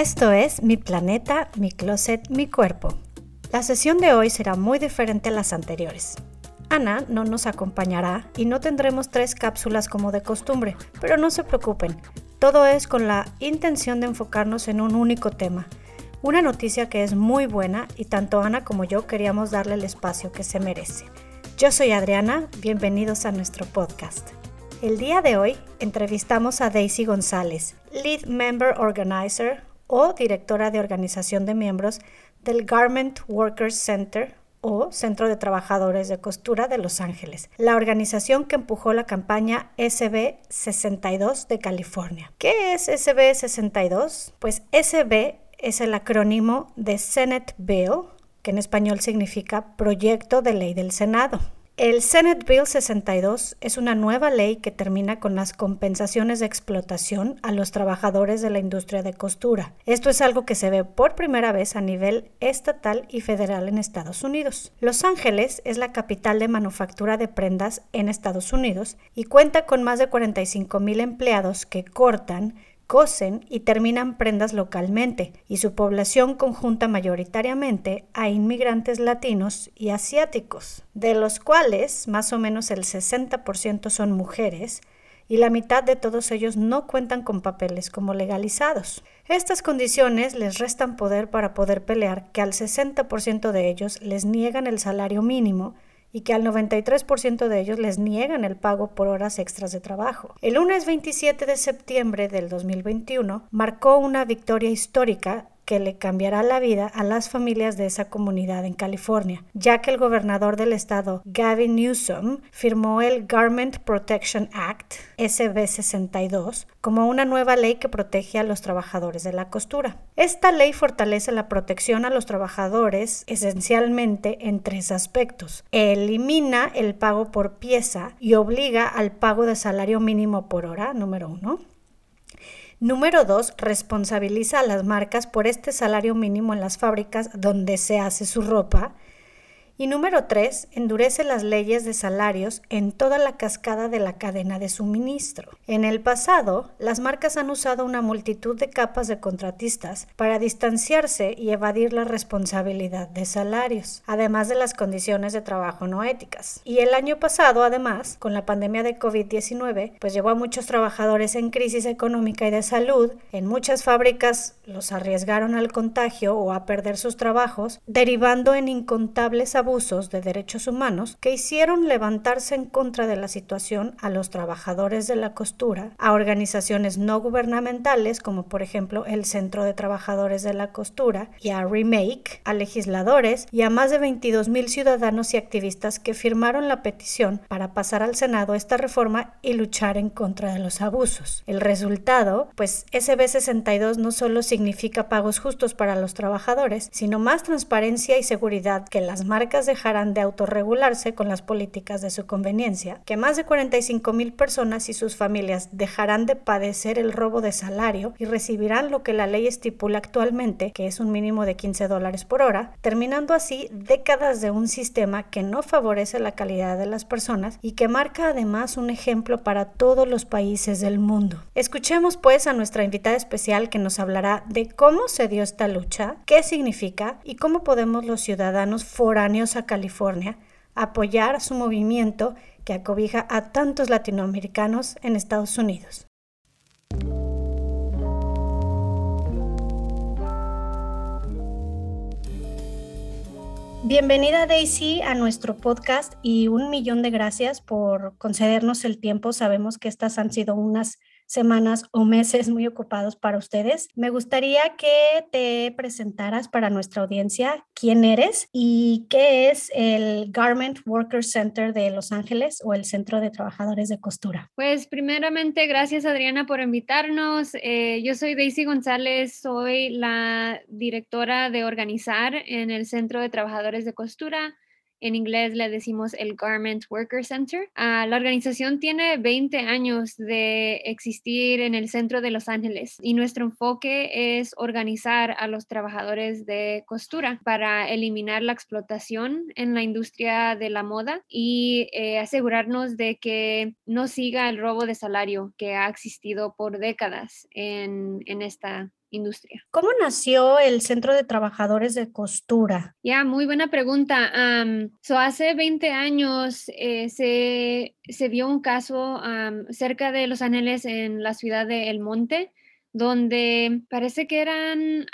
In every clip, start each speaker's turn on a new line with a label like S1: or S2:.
S1: Esto es Mi Planeta, Mi Closet, Mi Cuerpo. La sesión de hoy será muy diferente a las anteriores. Ana no nos acompañará y no tendremos tres cápsulas como de costumbre, pero no se preocupen, todo es con la intención de enfocarnos en un único tema, una noticia que es muy buena y tanto Ana como yo queríamos darle el espacio que se merece. Yo soy Adriana, bienvenidos a nuestro podcast. El día de hoy entrevistamos a Daisy González, Lead Member Organizer o directora de organización de miembros del Garment Workers Center o Centro de Trabajadores de Costura de Los Ángeles, la organización que empujó la campaña SB 62 de California. ¿Qué es SB 62? Pues SB es el acrónimo de Senate Bill, que en español significa Proyecto de Ley del Senado. El Senate Bill 62 es una nueva ley que termina con las compensaciones de explotación a los trabajadores de la industria de costura. Esto es algo que se ve por primera vez a nivel estatal y federal en Estados Unidos. Los Ángeles es la capital de manufactura de prendas en Estados Unidos y cuenta con más de 45 mil empleados que cortan, cosen y terminan prendas localmente, y su población conjunta mayoritariamente a inmigrantes latinos y asiáticos, de los cuales más o menos el 60% son mujeres, y la mitad de todos ellos no cuentan con papeles como legalizados. Estas condiciones les restan poder para poder pelear que al 60% de ellos les niegan el salario mínimo y que al 93% de ellos les niegan el pago por horas extras de trabajo. El lunes 27 de septiembre del 2021 marcó una victoria histórica que le cambiará la vida a las familias de esa comunidad en California, ya que el gobernador del estado, Gavin Newsom, firmó el Garment Protection Act, SB 62, como una nueva ley que protege a los trabajadores de la costura. Esta ley fortalece la protección a los trabajadores esencialmente en tres aspectos. Elimina el pago por pieza y obliga al pago de salario mínimo por hora, número uno. Número 2. Responsabiliza a las marcas por este salario mínimo en las fábricas donde se hace su ropa. Y número 3. Endurece las leyes de salarios en toda la cascada de la cadena de suministro. En el pasado, las marcas han usado una multitud de capas de contratistas para distanciarse y evadir la responsabilidad de salarios, además de las condiciones de trabajo no éticas. Y el año pasado, además, con la pandemia de COVID-19, pues llevó a muchos trabajadores en crisis económica y de salud. En muchas fábricas los arriesgaron al contagio o a perder sus trabajos, derivando en incontables abusos de derechos humanos que hicieron levantarse en contra de la situación a los trabajadores de la costura, a organizaciones no gubernamentales como por ejemplo el Centro de Trabajadores de la Costura y a Remake, a legisladores y a más de 22 mil ciudadanos y activistas que firmaron la petición para pasar al Senado esta reforma y luchar en contra de los abusos. El resultado, pues SB 62 no solo significa pagos justos para los trabajadores, sino más transparencia y seguridad que las marcas dejarán de autorregularse con las políticas de su conveniencia, que más de 45 mil personas y sus familias dejarán de padecer el robo de salario y recibirán lo que la ley estipula actualmente, que es un mínimo de 15 dólares por hora, terminando así décadas de un sistema que no favorece la calidad de las personas y que marca además un ejemplo para todos los países del mundo. Escuchemos pues a nuestra invitada especial que nos hablará de cómo se dio esta lucha, qué significa y cómo podemos los ciudadanos foráneos a California, apoyar su movimiento que acobija a tantos latinoamericanos en Estados Unidos. Bienvenida Daisy a nuestro podcast y un millón de gracias por concedernos el tiempo. Sabemos que estas han sido unas semanas o meses muy ocupados para ustedes. Me gustaría que te presentaras para nuestra audiencia quién eres y qué es el Garment Workers Center de Los Ángeles o el Centro de Trabajadores de Costura.
S2: Pues primeramente, gracias Adriana por invitarnos. Eh, yo soy Daisy González, soy la directora de organizar en el Centro de Trabajadores de Costura. En inglés le decimos el Garment Worker Center. Ah, la organización tiene 20 años de existir en el centro de Los Ángeles y nuestro enfoque es organizar a los trabajadores de costura para eliminar la explotación en la industria de la moda y eh, asegurarnos de que no siga el robo de salario que ha existido por décadas en, en esta industria.
S1: ¿Cómo nació el Centro de Trabajadores de Costura?
S2: Ya, muy buena pregunta. so hace 20 años eh, se, se, vio un caso cerca de Los Ángeles en la ciudad de El Monte donde parece que eran,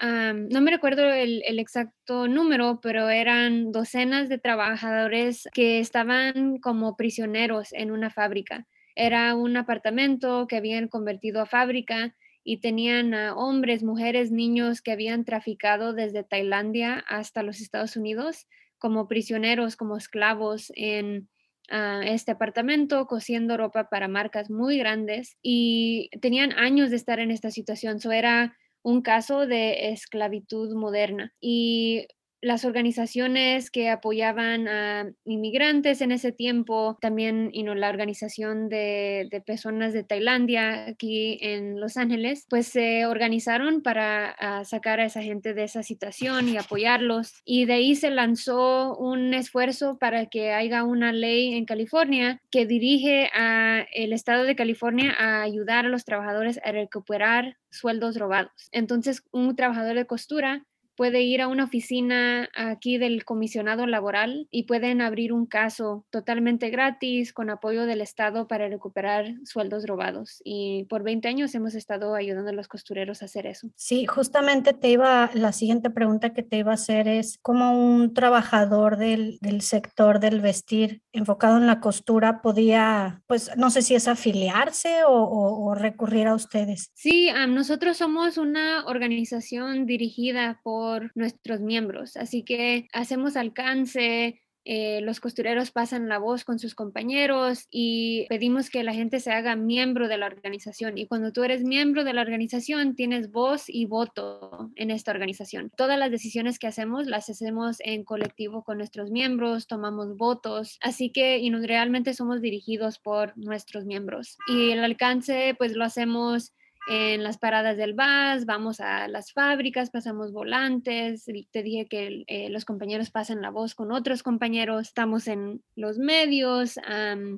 S2: no me recuerdo el, el, exacto número, pero eran docenas de trabajadores que estaban como prisioneros en una fábrica. Era un apartamento que habían convertido a fábrica y tenían a hombres, mujeres, niños que habían traficado desde Tailandia hasta los Estados Unidos como prisioneros, como esclavos en a este apartamento cosiendo ropa para marcas muy grandes y tenían años de estar en esta situación. Eso era un caso de esclavitud moderna. Y las organizaciones que apoyaban a inmigrantes en ese tiempo, también y la organización de, personas de Tailandia aquí en Los Ángeles, pues se organizaron para ah, sacar a esa gente de esa situación y apoyarlos. Y de ahí se lanzó un esfuerzo para que haya una ley en California que dirige a el estado de California a ayudar a los trabajadores a recuperar sueldos robados. Entonces, un trabajador de costura puede ir a una oficina aquí del comisionado laboral y pueden abrir un caso totalmente gratis con apoyo del Estado para recuperar sueldos robados. Y por 20 años hemos estado ayudando a los costureros a hacer eso.
S1: Sí, justamente te iba, la siguiente pregunta que te iba a hacer es, ¿cómo un trabajador del, del sector del vestir enfocado en la costura podía, pues no sé si es afiliarse o, o, recurrir a ustedes?
S2: Sí, nosotros somos una organización dirigida por nuestros miembros. Así que hacemos alcance, eh, los costureros pasan la voz con sus compañeros y pedimos que la gente se haga miembro de la organización. Y cuando tú eres miembro de la organización, tienes voz y voto en esta organización. Todas las decisiones que hacemos las hacemos en colectivo con nuestros miembros, tomamos votos, así que realmente somos dirigidos por nuestros miembros. Y el alcance, pues lo hacemos en las paradas del bus, vamos a las fábricas, pasamos volantes, te dije que eh, los compañeros pasan la voz con otros compañeros, estamos en los medios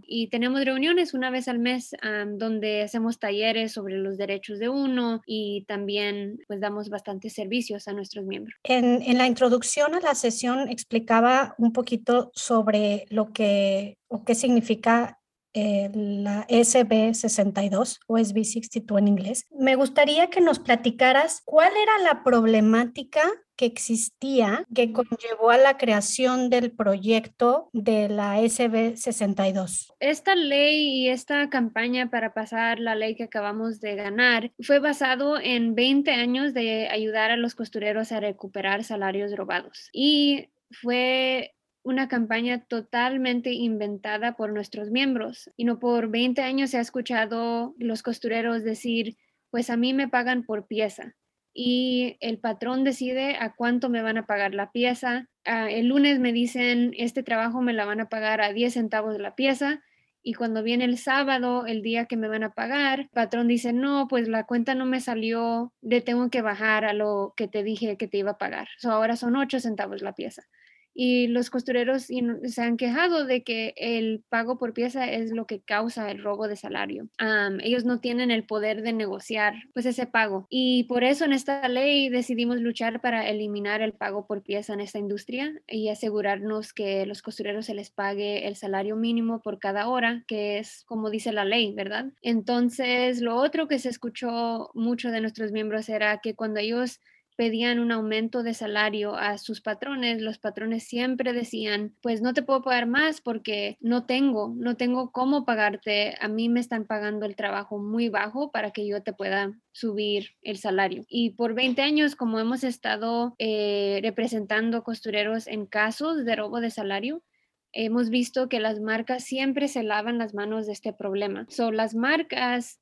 S2: y tenemos reuniones una vez al mes donde hacemos talleres sobre los derechos de uno y también pues damos bastantes servicios a nuestros miembros.
S1: En, en la introducción a la sesión explicaba un poquito sobre lo que o qué significa eh, la SB62 o SB62 en inglés. Me gustaría que nos platicaras cuál era la problemática que existía que conllevó a la creación del proyecto de la SB62.
S2: Esta ley y esta campaña para pasar la ley que acabamos de ganar fue basado en 20 años de ayudar a los costureros a recuperar salarios robados y fue una campaña totalmente inventada por nuestros miembros. Y no por 20 años se ha escuchado los costureros decir, pues a mí me pagan por pieza. Y el patrón decide a cuánto me van a pagar la pieza. Ah, el lunes me dicen, este trabajo me la van a pagar a 10 centavos la pieza. Y cuando viene el sábado, el día que me van a pagar, el patrón dice, no, pues la cuenta no me salió, le tengo que bajar a lo que te dije que te iba a pagar. ahora son 8 centavos la pieza y los costureros se han quejado de que el pago por pieza es lo que causa el robo de salario. ellos no tienen el poder de negociar pues ese pago y por eso en esta ley decidimos luchar para eliminar el pago por pieza en esta industria y asegurarnos que los costureros se les pague el salario mínimo por cada hora, que es como dice la ley, ¿verdad? Entonces, lo otro que se escuchó mucho de nuestros miembros era que cuando ellos pedían un aumento de salario a sus patrones, los patrones siempre decían, pues no te puedo pagar más porque no tengo, no tengo cómo pagarte, a mí me están pagando el trabajo muy bajo para que yo te pueda subir el salario. Y por 20 años, como hemos estado eh, representando costureros en casos de robo de salario, hemos visto que las marcas siempre se lavan las manos de este problema. Son las marcas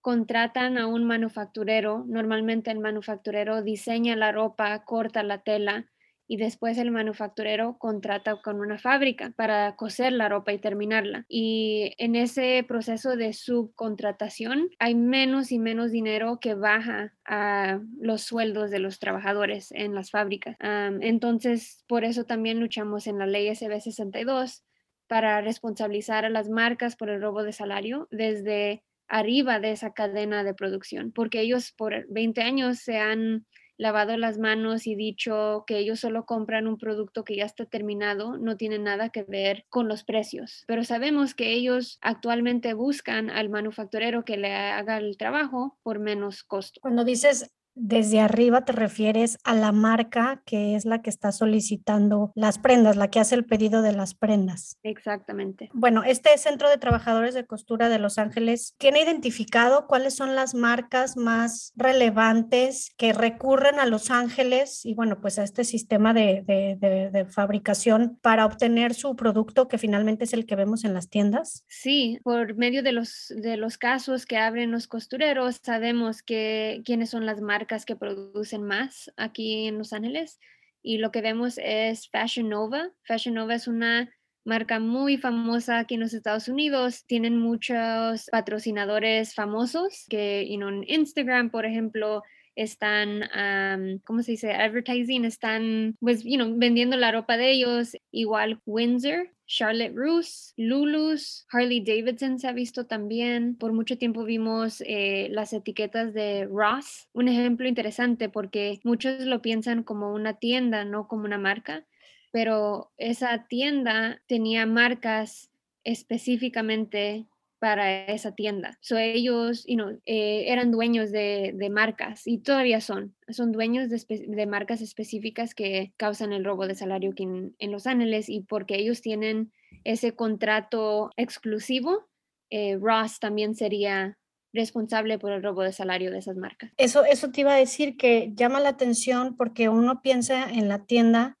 S2: contratan a un manufacturero, normalmente el manufacturero diseña la ropa, corta la tela y después el manufacturero contrata con una fábrica para coser la ropa y terminarla. Y en ese proceso de subcontratación hay menos y menos dinero que baja a los sueldos de los trabajadores en las fábricas. entonces, por eso también luchamos en la ley SB 62 para responsabilizar a las marcas por el robo de salario desde arriba de esa cadena de producción, porque ellos por 20 años se han lavado las manos y dicho que ellos solo compran un producto que ya está terminado, no tiene nada que ver con los precios. Pero sabemos que ellos actualmente buscan al manufacturero que le haga el trabajo por menos costo.
S1: Cuando dices desde arriba te refieres a la marca que es la que está solicitando las prendas, la que hace el pedido de las prendas.
S2: Exactamente.
S1: Bueno, este Centro de Trabajadores de Costura de Los Ángeles tiene identificado cuáles son las marcas más relevantes que recurren a Los Ángeles y bueno, pues a este sistema de, de, fabricación para obtener su producto que finalmente es el que vemos en las tiendas.
S2: Sí, por medio de los, de los casos que abren los costureros, sabemos que quiénes son las marcas que producen más aquí en Los Ángeles y lo que vemos es Fashion Nova. Fashion Nova es una marca muy famosa aquí en los Estados Unidos. Tienen muchos patrocinadores famosos que en Instagram, por ejemplo, están, ¿cómo se dice? Advertising, están, pues, you know, vendiendo la ropa de ellos. Igual Windsor, Charlotte Russe, Lulus, Harley Davidson se ha visto también. Por mucho tiempo vimos eh, las etiquetas de Ross. Un ejemplo interesante porque muchos lo piensan como una tienda, no como una marca. Pero esa tienda tenía marcas específicamente para esa tienda. So, ellos you know, eh, eran dueños de, de, marcas y todavía son. Son dueños de, de, marcas específicas que causan el robo de salario aquí en, en, Los Ángeles y porque ellos tienen ese contrato exclusivo, eh, Ross también sería responsable por el robo de salario de esas marcas.
S1: Eso, eso te iba a decir que llama la atención porque uno piensa en la tienda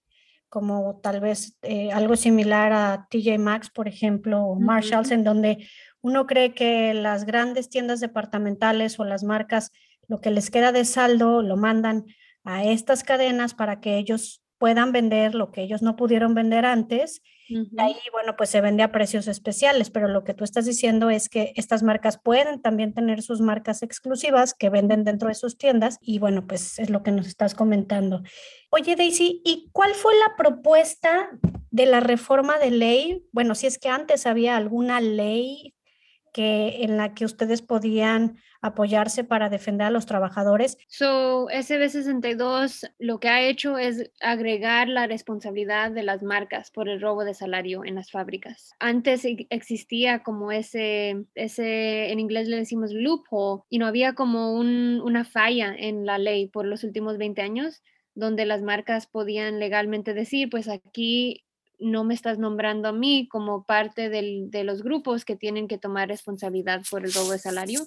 S1: como tal vez eh, algo similar a TJ Maxx, por ejemplo, o Marshalls, en donde uno cree que las grandes tiendas departamentales o las marcas, lo que les queda de saldo, lo mandan a estas cadenas para que ellos puedan vender lo que ellos no pudieron vender antes. Y ahí, bueno, pues se vende a precios especiales, pero lo que tú estás diciendo es que estas marcas pueden también tener sus marcas exclusivas que venden dentro de sus tiendas y bueno, pues es lo que nos estás comentando. Oye, Daisy, ¿y cuál fue la propuesta de la reforma de ley? Bueno, si es que antes había alguna ley que, en la que ustedes podían apoyarse para defender a los trabajadores.
S2: So, SB62 lo que ha hecho es agregar la responsabilidad de las marcas por el robo de salario en las fábricas. Antes e, existía como ese, ese en inglés le decimos loophole, y no había como un, una falla en la ley por los últimos 20 años donde las marcas podían legalmente decir, pues aquí no me estás nombrando a mí como parte de los grupos que tienen que tomar responsabilidad por el robo de salario.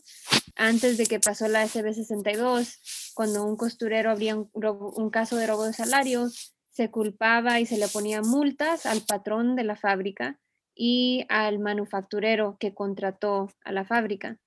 S2: Antes de que pasó la SB62, cuando un costurero abría un, caso de robo de salario, se culpaba y se le ponía multas al patrón de la fábrica y al manufacturero que contrató a la fábrica.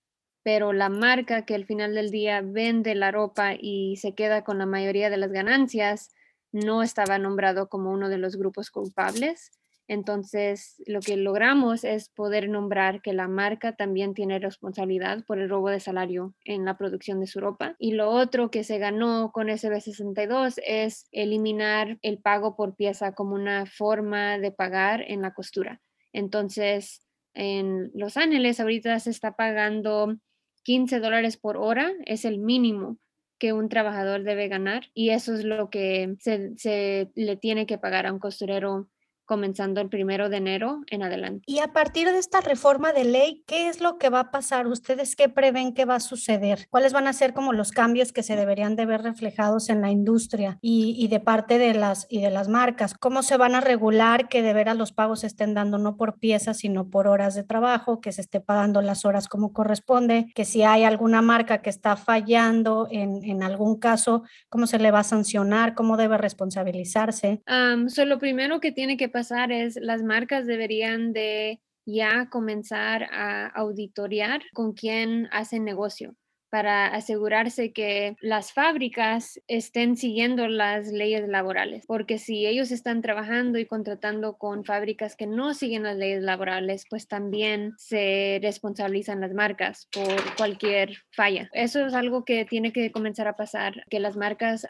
S2: Pero la marca que al final del día vende la ropa y se queda con la mayoría de las ganancias, no estaba nombrado como uno de los grupos culpables. Entonces, lo que logramos es poder nombrar que la marca también tiene responsabilidad por el robo de salario en la producción de su ropa. Y lo otro que se ganó con SB62 es eliminar el pago por pieza como una forma de pagar en la costura. Entonces, en Los Ángeles ahorita se está pagando 15 dólares por hora, es el mínimo que un trabajador debe ganar y eso es lo que se, se le tiene que pagar a un costurero comenzando el primero de enero en adelante.
S1: Y a partir de esta reforma de ley, ¿qué es lo que va a pasar? ¿Ustedes qué prevén que va a suceder? ¿Cuáles van a ser como los cambios que se deberían de ver reflejados en la industria y, y de parte de las, y de las marcas? ¿Cómo se van a regular que de veras los pagos se estén dando no por piezas, sino por horas de trabajo, que se esté pagando las horas como corresponde, que si hay alguna marca que está fallando en, en algún caso, ¿cómo se le va a sancionar? ¿Cómo debe responsabilizarse?
S2: Um, lo primero que tiene que pasar es las marcas deberían de ya comenzar a auditoriar con quién hacen negocio para asegurarse que las fábricas estén siguiendo las leyes laborales, porque si ellos están trabajando y contratando con fábricas que no siguen las leyes laborales, pues también se responsabilizan las marcas por cualquier falla. Eso es algo que tiene que comenzar a pasar, que las marcas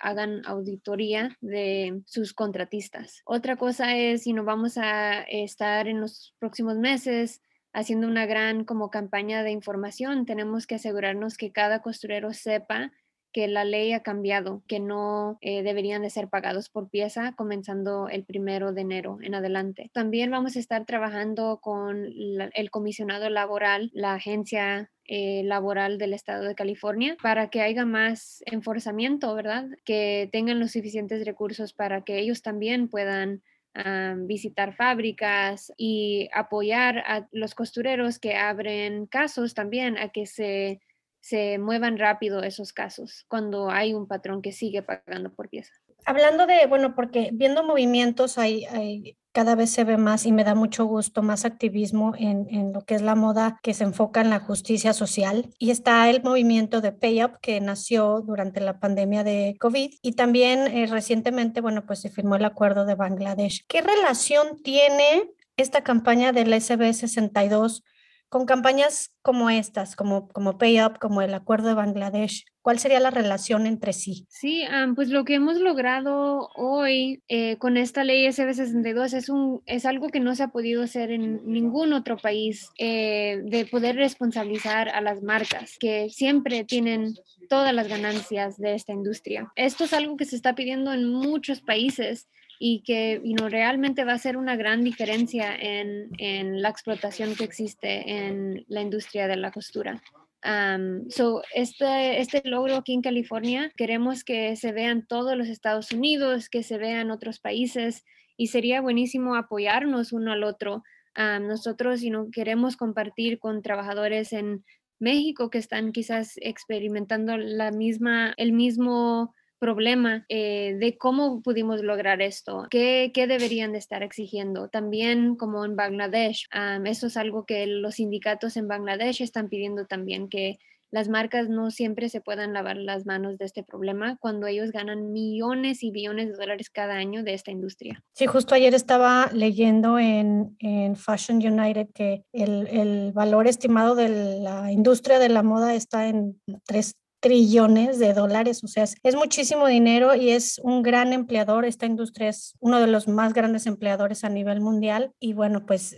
S2: hagan auditoría de sus contratistas. Otra cosa es si no vamos a estar en los próximos meses haciendo una gran como campaña de información, tenemos que asegurarnos que cada costurero sepa que la ley ha cambiado, que no eh, deberían de ser pagados por pieza comenzando el primero de enero en adelante. También vamos a estar trabajando con el comisionado laboral, la agencia eh, laboral del estado de California para que haya más enforzamiento, ¿verdad? Que tengan los suficientes recursos para que ellos también puedan ah, visitar fábricas y apoyar a los costureros que abren casos también a que se se muevan rápido esos casos cuando hay un patrón que sigue pagando por pieza.
S1: Hablando de, bueno, porque viendo movimientos hay, cada vez se ve más y me da mucho gusto más activismo en, lo que es la moda que se enfoca en la justicia social. Y está el movimiento de Pay Up que nació durante la pandemia de COVID y también eh, recientemente, bueno, pues se firmó el acuerdo de Bangladesh. ¿Qué relación tiene esta campaña del SB 62 con campañas como estas, como, como Pay Up, como el Acuerdo de Bangladesh, ¿cuál sería la relación entre sí?
S2: Sí, pues lo que hemos logrado hoy eh, con esta ley SB62 es, un, es algo que no se ha podido hacer en ningún otro país, eh, de poder responsabilizar a las marcas que siempre tienen todas las ganancias de esta industria. Esto es algo que se está pidiendo en muchos países y que realmente va a ser una gran diferencia en, en, la explotación que existe en la industria de la costura. so este, este logro aquí en California queremos que se vean todos los Estados Unidos, que se vean otros países y sería buenísimo apoyarnos uno al otro. nosotros si no queremos compartir con trabajadores en México que están quizás experimentando la misma, el mismo problema eh, de cómo pudimos lograr esto, qué, qué, deberían de estar exigiendo. También como en Bangladesh, eso es algo que los sindicatos en Bangladesh están pidiendo también, que las marcas no siempre se puedan lavar las manos de este problema cuando ellos ganan millones y billones de dólares cada año de esta industria.
S1: Sí, justo ayer estaba leyendo en, en Fashion United que el, el, valor estimado de la industria de la moda está en 3 trillones de dólares, o sea, es, muchísimo dinero y es un gran empleador. Esta industria es uno de los más grandes empleadores a nivel mundial y bueno, pues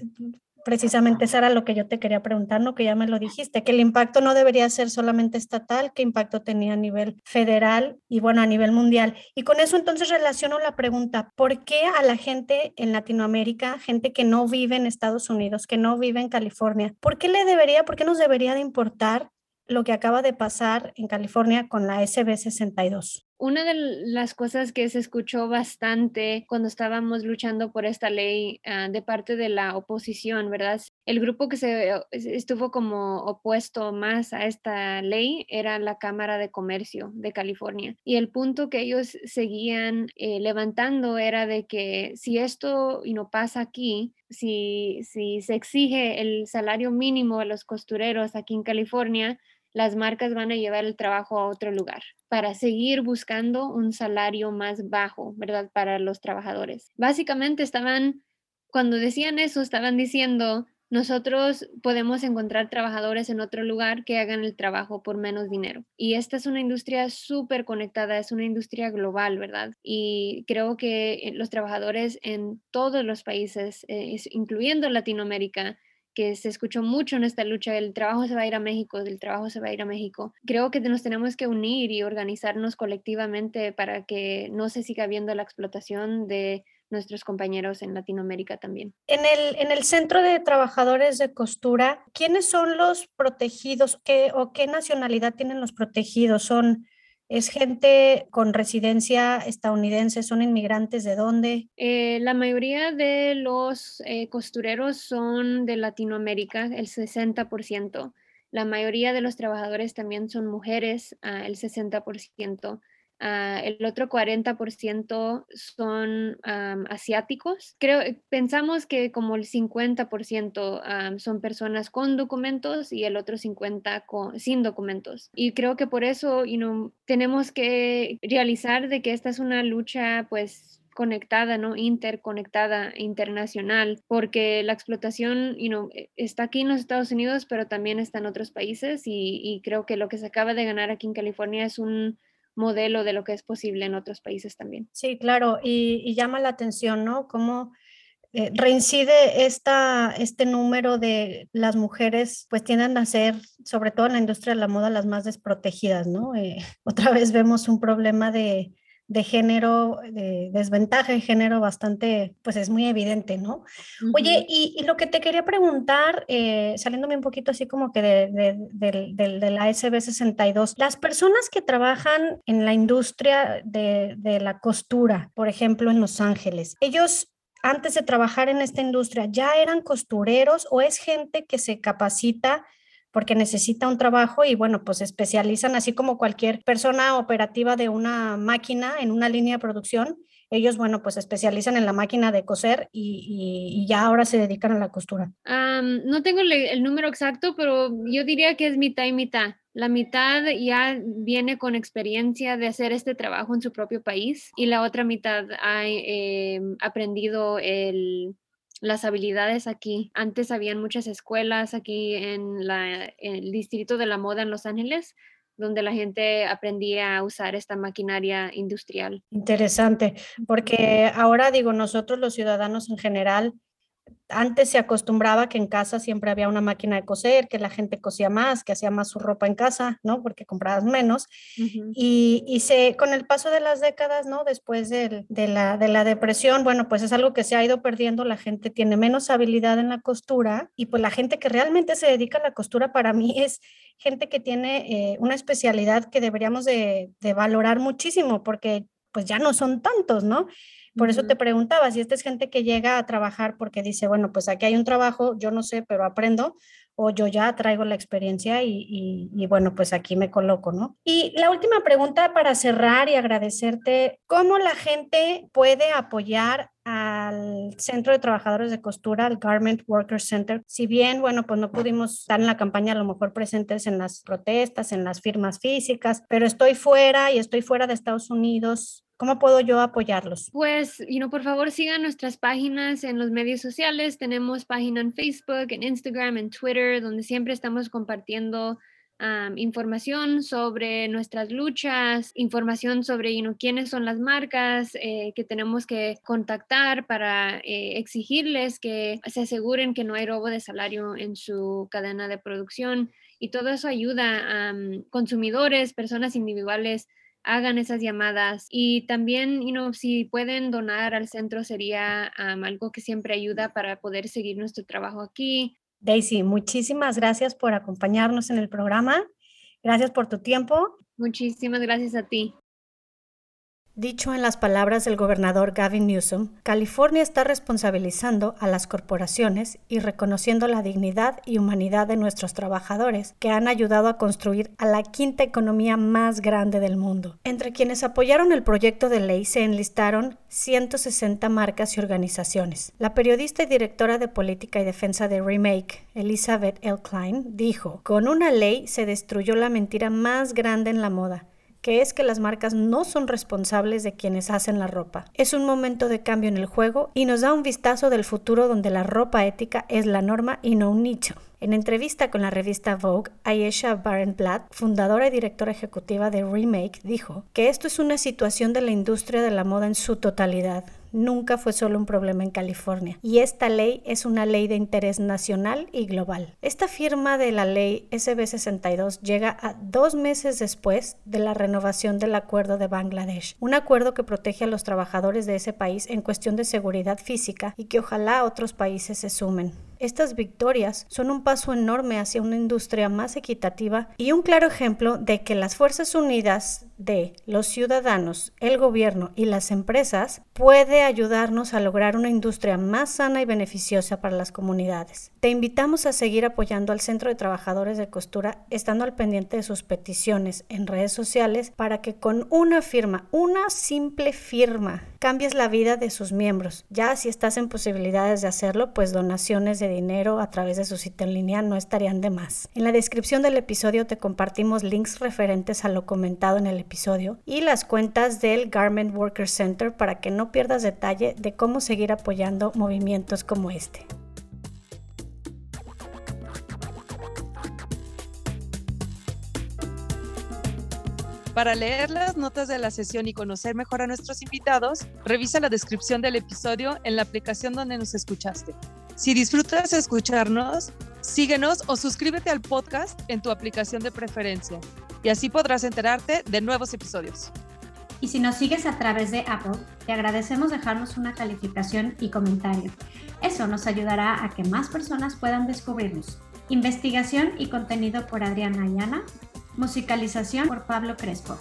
S1: precisamente eso era lo que yo te quería preguntar, ¿no? Que ya me lo dijiste, que el impacto no debería ser solamente estatal, qué impacto tenía a nivel federal y bueno, a nivel mundial. Y con eso entonces relaciono la pregunta, ¿por qué a la gente en Latinoamérica, gente que no vive en Estados Unidos, que no vive en California, ¿por qué le debería, por qué nos debería de importar lo que acaba de pasar en California con la SB62.
S2: Una de las cosas que se escuchó bastante cuando estábamos luchando por esta ley ah, de parte de la oposición, ¿verdad? El grupo que se estuvo como opuesto más a esta ley era la Cámara de Comercio de California. Y el punto que ellos seguían eh, levantando era de que si esto no pasa aquí, si, si se exige el salario mínimo a los costureros aquí en California, las marcas van a llevar el trabajo a otro lugar para seguir buscando un salario más bajo, ¿verdad? Para los trabajadores. Básicamente estaban, cuando decían eso, estaban diciendo, nosotros podemos encontrar trabajadores en otro lugar que hagan el trabajo por menos dinero. Y esta es una industria súper conectada, es una industria global, ¿verdad? Y creo que eh, los trabajadores en todos los países, eh, incluyendo Latinoamérica, que se escuchó mucho en esta lucha, el trabajo se va a ir a México, el trabajo se va a ir a México. Creo que nos tenemos que unir y organizarnos colectivamente para que no se siga viendo la explotación de nuestros compañeros en Latinoamérica también.
S1: En el, en el Centro de Trabajadores de Costura, ¿quiénes son los protegidos ¿Qué, o qué nacionalidad tienen los protegidos? ¿Son ¿Es gente con residencia estadounidense? ¿Son inmigrantes de dónde?
S2: Eh, la mayoría de los eh, costureros son de Latinoamérica, el 60%. La mayoría de los trabajadores también son mujeres, uh, el 60%. Ah, el otro 40% son asiáticos. Creo, eh, pensamos que como el 50% son personas con documentos y el otro 50% con, sin documentos. Y creo que por eso tenemos que realizar de que esta es una lucha pues conectada, ¿no? Interconectada, internacional, porque la explotación you e, está aquí en los Estados Unidos, pero también está en otros países y creo que lo que se acaba de ganar aquí en California es un modelo de lo que es posible en otros países también.
S1: Sí, claro, y, llama la atención, ¿no? Cómo eh, reincide esta, este número de las mujeres, pues tienden a ser, sobre todo en la industria de la moda, las más desprotegidas, ¿no? Eh, otra vez vemos un problema de, de género, de desventaja de género bastante, pues es muy evidente, ¿no? Oye, y, lo que te quería preguntar, eh, saliéndome un poquito así como que de, de, la SB62, las personas que trabajan en la industria de, la costura, por ejemplo, en Los Ángeles, ellos antes de trabajar en esta industria ya eran costureros o es gente que se capacita porque necesita un trabajo y bueno, pues especializan así como cualquier persona operativa de una máquina en una línea de producción. Ellos, bueno, pues especializan en la máquina de coser y, ya ahora se dedican a la costura.
S2: no tengo el, número exacto, pero yo diría que es mitad y mitad. La mitad ya viene con experiencia de hacer este trabajo en su propio país y la otra mitad ha em, aprendido el, las habilidades aquí. Antes habían muchas escuelas aquí en, la, el distrito de la moda en Los Ángeles donde la gente aprendía a usar esta maquinaria industrial.
S1: Interesante, porque ahora digo, nosotros los ciudadanos en general antes se acostumbraba que en casa siempre había una máquina de coser, que la gente cosía más, que hacía más su ropa en casa, ¿no? Porque comprabas menos. y, y, se, con el paso de las décadas, ¿no? Después de, la, de la depresión, bueno, pues es algo que se ha ido perdiendo, la gente tiene menos habilidad en la costura y pues la gente que realmente se dedica a la costura para mí es gente que tiene eh, una especialidad que deberíamos de, de valorar muchísimo porque pues ya no son tantos, ¿no? Por eso te preguntaba si esta es gente que llega a trabajar porque dice, bueno, pues aquí hay un trabajo, yo no sé, pero aprendo, o yo ya traigo la experiencia y, bueno, pues aquí me coloco, ¿no? Y la última pregunta para cerrar y agradecerte, ¿cómo la gente puede apoyar al Centro de Trabajadores de Costura, al Garment Workers Center. Si bien, bueno, pues no pudimos estar en la campaña a lo mejor presentes en las protestas, en las firmas físicas, pero estoy fuera y estoy fuera de Estados Unidos. ¿Cómo puedo yo apoyarlos?
S2: Pues, you know, por favor sigan nuestras páginas en los medios sociales. Tenemos página en Facebook, en Instagram, en Twitter, donde siempre estamos compartiendo información sobre nuestras luchas, información sobre you know, quiénes son las marcas eh, que tenemos que contactar para eh, exigirles que se aseguren que no hay robo de salario en su cadena de producción. Y todo eso ayuda a consumidores, personas individuales hagan esas llamadas y también, you know, si pueden donar al centro sería algo que siempre ayuda para poder seguir nuestro trabajo aquí.
S1: Daisy, muchísimas gracias por acompañarnos en el programa. Gracias por tu tiempo.
S2: Muchísimas gracias a ti.
S1: Dicho en las palabras del gobernador Gavin Newsom, California está responsabilizando a las corporaciones y reconociendo la dignidad y humanidad de nuestros trabajadores que han ayudado a construir a la quinta economía más grande del mundo. Entre quienes apoyaron el proyecto de ley se enlistaron 160 marcas y organizaciones. La periodista y directora de política y defensa de Remake, Elizabeth L. Klein, dijo, con una ley se destruyó la mentira más grande en la moda que es que las marcas no son responsables de quienes hacen la ropa. Es un momento de cambio en el juego y nos da un vistazo del futuro donde la ropa ética es la norma y no un nicho. En entrevista con la revista Vogue, Ayesha Barenblatt, fundadora y directora ejecutiva de Remake, dijo que esto es una situación de la industria de la moda en su totalidad, nunca fue solo un problema en California y esta ley es una ley de interés nacional y global. Esta firma de la ley SB 62 llega a dos meses después de la renovación del acuerdo de Bangladesh, un acuerdo que protege a los trabajadores de ese país en cuestión de seguridad física y que ojalá otros países se sumen. Estas victorias son un paso enorme hacia una industria más equitativa y un claro ejemplo de que las Fuerzas Unidas de los ciudadanos, el gobierno y las empresas puede ayudarnos a lograr una industria más sana y beneficiosa para las comunidades. Te invitamos a seguir apoyando al Centro de Trabajadores de Costura estando al pendiente de sus peticiones en redes sociales para que con una firma, una simple firma, cambies la vida de sus miembros. Ya si estás en posibilidades de hacerlo, pues donaciones de dinero a través de su sitio en línea no estarían de más. En la descripción del episodio te compartimos links referentes a lo comentado en el episodio y las cuentas del Garment Worker Center para que no pierdas detalle de cómo seguir apoyando movimientos como este.
S3: Para leer las notas de la sesión y conocer mejor a nuestros invitados, revisa la descripción del episodio en la aplicación donde nos escuchaste. Si disfrutas escucharnos, síguenos o suscríbete al podcast en tu aplicación de preferencia y así podrás enterarte de nuevos episodios.
S1: Y si nos sigues a través de Apple, te agradecemos dejarnos una calificación y comentario. Eso nos ayudará a que más personas puedan descubrirnos. Investigación y contenido por Adriana Ayana. Musicalización por Pablo Crespo.